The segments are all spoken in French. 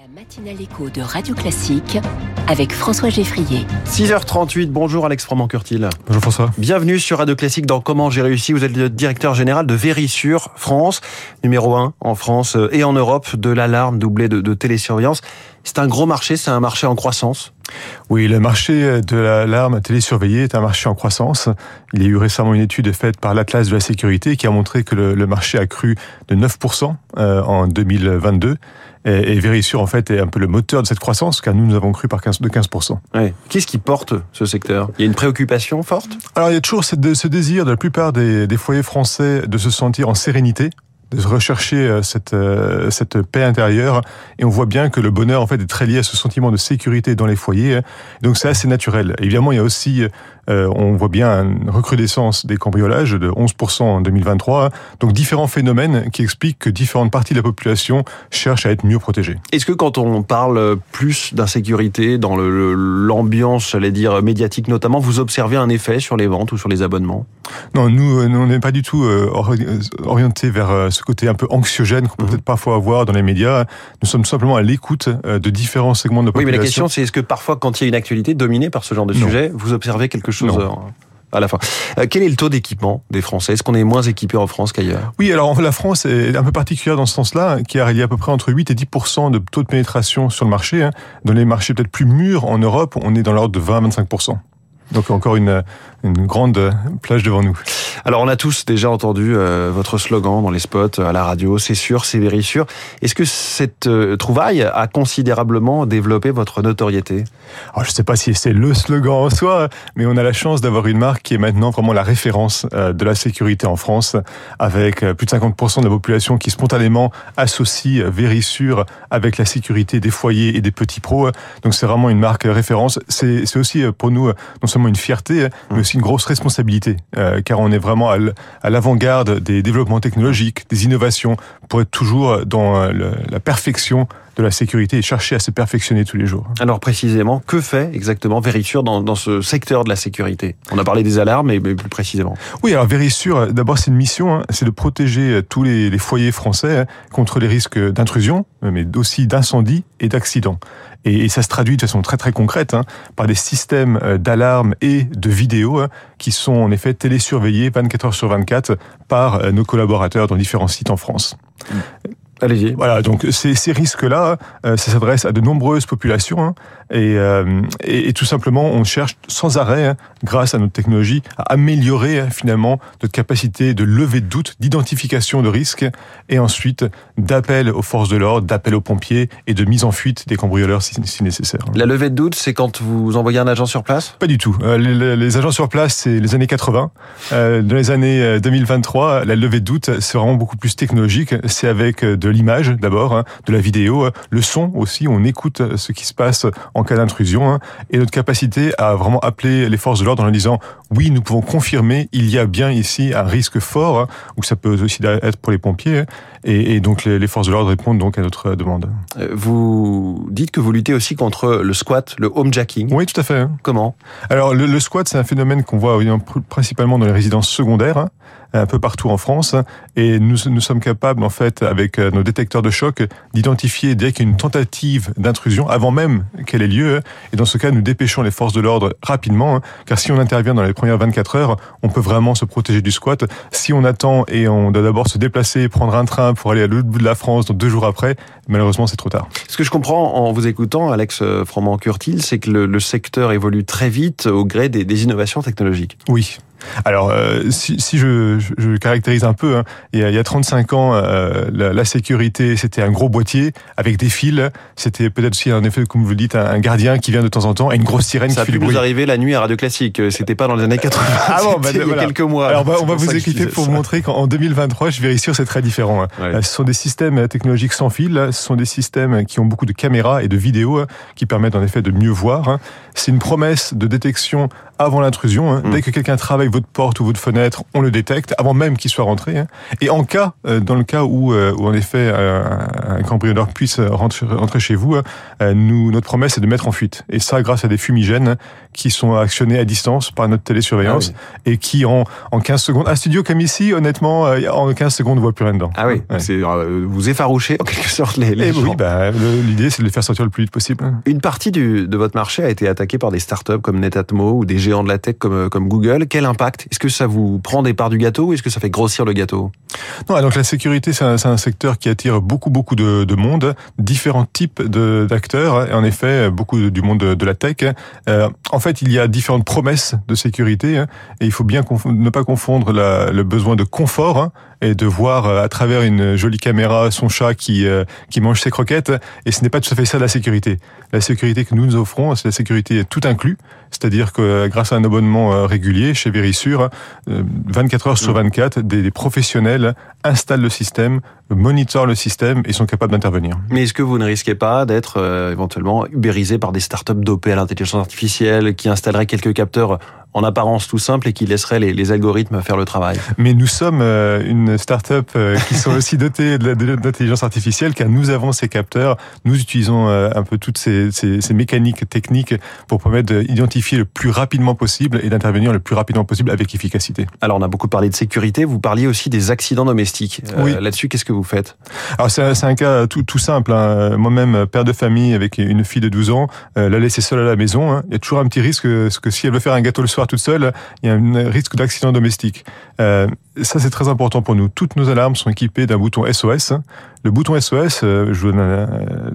La matinale écho de Radio Classique avec François Geffrier. 6h38, bonjour Alex Froment-Curtil. Bonjour François. Bienvenue sur Radio Classique dans Comment j'ai réussi. Vous êtes le directeur général de Vérissure France, numéro 1 en France et en Europe de l'alarme doublée de, de télésurveillance. C'est un gros marché, c'est un marché en croissance. Oui, le marché de l'alarme télésurveillée est un marché en croissance. Il y a eu récemment une étude faite par l'Atlas de la sécurité qui a montré que le, le marché a cru de 9% euh, en 2022. Et, et Vérissure, en fait, est un peu le moteur de cette croissance, car nous, nous avons cru par 15, de 15%. Ouais. Qu'est-ce qui porte ce secteur? Il y a une préoccupation forte? Alors, il y a toujours ce, ce désir de la plupart des, des foyers français de se sentir en sérénité de rechercher cette, cette paix intérieure. Et on voit bien que le bonheur, en fait, est très lié à ce sentiment de sécurité dans les foyers. Donc c'est assez naturel. Évidemment, il y a aussi, euh, on voit bien une recrudescence des cambriolages de 11% en 2023. Donc différents phénomènes qui expliquent que différentes parties de la population cherchent à être mieux protégées. Est-ce que quand on parle plus d'insécurité dans l'ambiance, j'allais dire, médiatique notamment, vous observez un effet sur les ventes ou sur les abonnements? Non, nous, nous on n'est pas du tout orienté vers ce côté un peu anxiogène qu'on peut mmh. peut-être parfois avoir dans les médias. Nous sommes simplement à l'écoute de différents segments de la population. Oui, mais la question, c'est est-ce que parfois, quand il y a une actualité dominée par ce genre de non. sujet, vous observez quelque chose non. à la fin? Euh, quel est le taux d'équipement des Français? Est-ce qu'on est moins équipés en France qu'ailleurs? Oui, alors la France est un peu particulière dans ce sens-là, car il y a à peu près entre 8 et 10 de taux de pénétration sur le marché. Dans les marchés peut-être plus mûrs en Europe, on est dans l'ordre de 20 à 25 donc encore une, une grande plage devant nous. Alors on a tous déjà entendu euh, votre slogan dans les spots, à la radio, c'est sûr, c'est sûr. Est-ce que cette euh, trouvaille a considérablement développé votre notoriété? Alors, Je ne sais pas si c'est le slogan en soi, mais on a la chance d'avoir une marque qui est maintenant vraiment la référence euh, de la sécurité en France, avec plus de 50% de la population qui spontanément associe Vérissure avec la sécurité des foyers et des petits pros. Donc c'est vraiment une marque référence. C'est aussi pour nous non seulement une fierté, mais aussi une grosse responsabilité, euh, car on est vraiment à l'avant-garde des développements technologiques, des innovations, pour être toujours dans le, la perfection de la sécurité et chercher à se perfectionner tous les jours. Alors précisément, que fait exactement Vérissure dans, dans ce secteur de la sécurité? On a parlé des alarmes, mais, mais plus précisément. Oui, alors Vérissure, d'abord c'est une mission, hein, c'est de protéger tous les, les foyers français hein, contre les risques d'intrusion, mais aussi d'incendie et d'accident. Et, et, ça se traduit de façon très très concrète hein, par des systèmes d'alarme et de vidéo qui sont en effet télésurveillés 24 heures sur 24 par nos collaborateurs dans différents sites en France. Mmh. Allez-y. Voilà, donc ces, risques-là, euh, ça s'adresse à de nombreuses populations hein, et, euh, et, et, tout simplement, on cherche sans arrêt, hein, grâce à notre technologie, à améliorer hein, finalement notre capacité de lever de doute, d'identification de risques et ensuite d'appel aux forces de l'ordre, d'appel aux pompiers et de mise en fuite des cambrioleurs si, si nécessaire. La levée de doute, c'est quand vous envoyez un agent sur place? Pas du tout. Euh, les, les, agents sur place, c'est les années 80. Euh, dans les années 2023, la levée de doute, c'est vraiment beaucoup plus technologique. C'est avec de l'image d'abord, hein, de la vidéo, le son aussi, on écoute ce qui se passe en cas d'intrusion, hein, et notre capacité à vraiment appeler les forces de l'ordre en leur disant oui, nous pouvons confirmer, il y a bien ici un risque fort, hein, ou ça peut aussi être pour les pompiers, et, et donc les, les, forces de l'ordre répondent donc à notre demande. Vous dites que vous luttez aussi contre le squat, le homejacking. Oui, tout à fait. Comment? Alors le, le squat, c'est un phénomène qu'on voit principalement dans les résidences secondaires un peu partout en France. Et nous, nous sommes capables, en fait, avec nos détecteurs de choc, d'identifier dès qu'il y a une tentative d'intrusion, avant même qu'elle ait lieu. Et dans ce cas, nous dépêchons les forces de l'ordre rapidement, car si on intervient dans les premières 24 heures, on peut vraiment se protéger du squat. Si on attend et on doit d'abord se déplacer, prendre un train pour aller à l'autre bout de la France, donc deux jours après, malheureusement, c'est trop tard. Ce que je comprends en vous écoutant, Alex Froment-Curtil, c'est que le, le, secteur évolue très vite au gré des, des innovations technologiques. Oui, alors, euh, si, si je, je, je, caractérise un peu, hein, il, y a, il, y a, 35 ans, euh, la, la, sécurité, c'était un gros boîtier avec des fils. C'était peut-être aussi, en effet, comme vous le dites, un, un, gardien qui vient de temps en temps et une grosse sirène Ça qui fait du bruit. Ça a pu vous arriver la nuit à Radio Classique. C'était pas dans les années 80. Ah bon, bah, il y a voilà. quelques mois. Alors, bah, on va vous expliquer pour vous montrer qu'en 2023, je vérifie c'est très différent. Hein. Ouais. Ce sont des systèmes technologiques sans fil. Ce sont des systèmes qui ont beaucoup de caméras et de vidéos qui permettent en effet de mieux voir. C'est une promesse de détection avant l'intrusion. Hein. Dès que quelqu'un travaille votre porte ou votre fenêtre, on le détecte avant même qu'il soit rentré. Hein. Et en cas, dans le cas où, où en effet un cambrioleur puisse rentrer, rentrer chez vous, nous, notre promesse est de mettre en fuite. Et ça, grâce à des fumigènes qui sont actionnés à distance par notre télésurveillance ah et qui en, en 15 secondes, un studio comme ici, honnêtement, en 15 secondes, on voit plus rien dedans. Ah oui, c'est vous effarouchez en quelque sorte les, les eh Oui, bah, l'idée c'est de les faire sortir le plus vite possible. Une partie du, de votre marché a été attaquée par des startups comme Netatmo ou des de la tech comme, comme Google. Quel impact? Est-ce que ça vous prend des parts du gâteau ou est-ce que ça fait grossir le gâteau? Non, donc la sécurité c'est un, un, secteur qui attire beaucoup beaucoup de, de monde, différents types d'acteurs et en effet beaucoup du monde de, la tech. Euh, en fait, il y a différentes promesses de sécurité hein, et il faut bien ne pas confondre la, le besoin de confort hein, et de voir euh, à travers une jolie caméra son chat qui euh, qui mange ses croquettes. Et ce n'est pas tout à fait ça la sécurité. La sécurité que nous nous offrons, c'est la sécurité tout inclus, c'est-à-dire que euh, grâce à un abonnement régulier chez Verisure, 24 heures sur 24, mmh. des, des professionnels installent le système, monitorent le système et sont capables d'intervenir. Mais est-ce que vous ne risquez pas d'être éventuellement ubérisé par des startups dopées à l'intelligence artificielle qui installeraient quelques capteurs en apparence tout simple et qui laisserait les, les algorithmes faire le travail. Mais nous sommes euh, une start-up euh, qui sont aussi dotées de l'intelligence artificielle car nous avons ces capteurs, nous utilisons euh, un peu toutes ces, ces, ces mécaniques techniques pour permettre d'identifier le plus rapidement possible et d'intervenir le plus rapidement possible avec efficacité. Alors on a beaucoup parlé de sécurité, vous parliez aussi des accidents domestiques. oui. Là-dessus, qu'est-ce que vous faites? Alors c'est un, cas tout, tout simple. Hein. Moi-même, père de famille avec une fille de 12 ans, la laisser seule à la maison, hein. il y a toujours un petit risque que, que si elle veut faire un gâteau le soir, toute seule, il y a un risque d'accident domestique. Euh, ça, c'est très important pour nous. Toutes nos alarmes sont équipées d'un bouton SOS. Le bouton SOS, euh, je vous donne euh,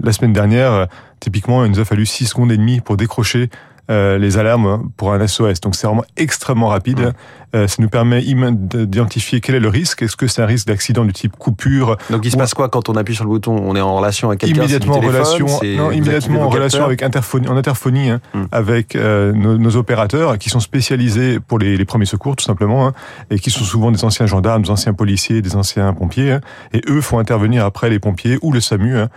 la semaine dernière, typiquement, il nous a fallu 6 secondes et demie pour décrocher les alarmes pour un SOS. Donc c'est vraiment extrêmement rapide. Euh, ça nous permet d'identifier quel est le risque. Est-ce que c'est un risque d'accident du type coupure Donc il se passe quoi quand on appuie sur le bouton? On est en relation avec quelqu'un Immédiatement en relation, non, immédiatement en relation avec interphonie, en interphonie hein, hmm. avec euh, nos, nos, opérateurs qui sont spécialisés pour les, les premiers secours tout simplement hein, et qui sont souvent des anciens gendarmes, des anciens policiers, des anciens pompiers. Hein, et eux font intervenir après les pompiers ou le SAMU hein,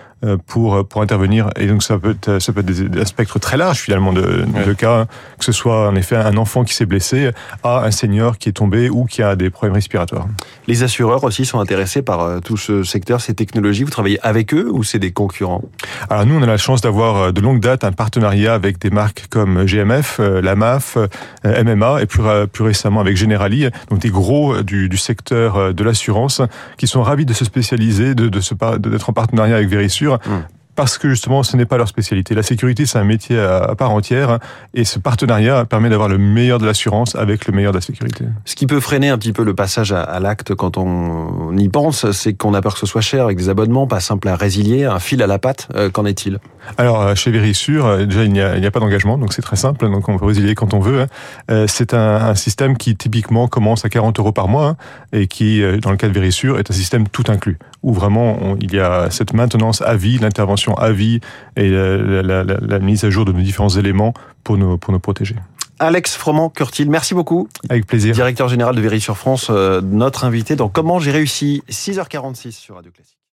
pour pour intervenir. Et donc ça peut être ça peut être des, spectre très large finalement de, de cas, que ce soit en effet un enfant qui s'est blessé à un senior qui est tombé ou qui a des problèmes respiratoires. Les assureurs aussi sont intéressés par euh, tout ce secteur, ces technologies. Vous travaillez avec eux ou c'est des concurrents? Alors nous, on a la chance d'avoir euh, de longue date un partenariat avec des marques comme GMF, euh, la MAF, MMA et plus, plus récemment avec Generali, donc des gros du, du secteur de l'assurance qui sont ravis de se spécialiser, de, de d'être en partenariat avec Verisure mmh parce que justement ce n'est pas leur spécialité. La sécurité c'est un métier à part entière hein, et ce partenariat permet d'avoir le meilleur de l'assurance avec le meilleur de la sécurité. Ce qui peut freiner un petit peu le passage à, l'acte quand on y pense, c'est qu'on a peur que ce soit cher avec des abonnements, pas simple à résilier, un fil à la patte. Euh, qu'en est-il? Alors euh, chez Verisure, euh, déjà il n'y a, a, pas d'engagement, donc c'est très simple, donc on peut résilier quand on veut. Hein. C'est un, un, système qui typiquement commence à 40 euros par mois hein, et qui, dans le cas de Verisure, est un système tout inclus, où vraiment il y a cette maintenance à vie, l'intervention à vie et la, mise à jour de nos différents éléments pour nous, pour nous protéger. Alex Froment-Curtil, merci beaucoup. Avec plaisir. Directeur général de Véry sur France, euh, notre invité dans Comment j'ai réussi, 6h46 sur Radio Classique.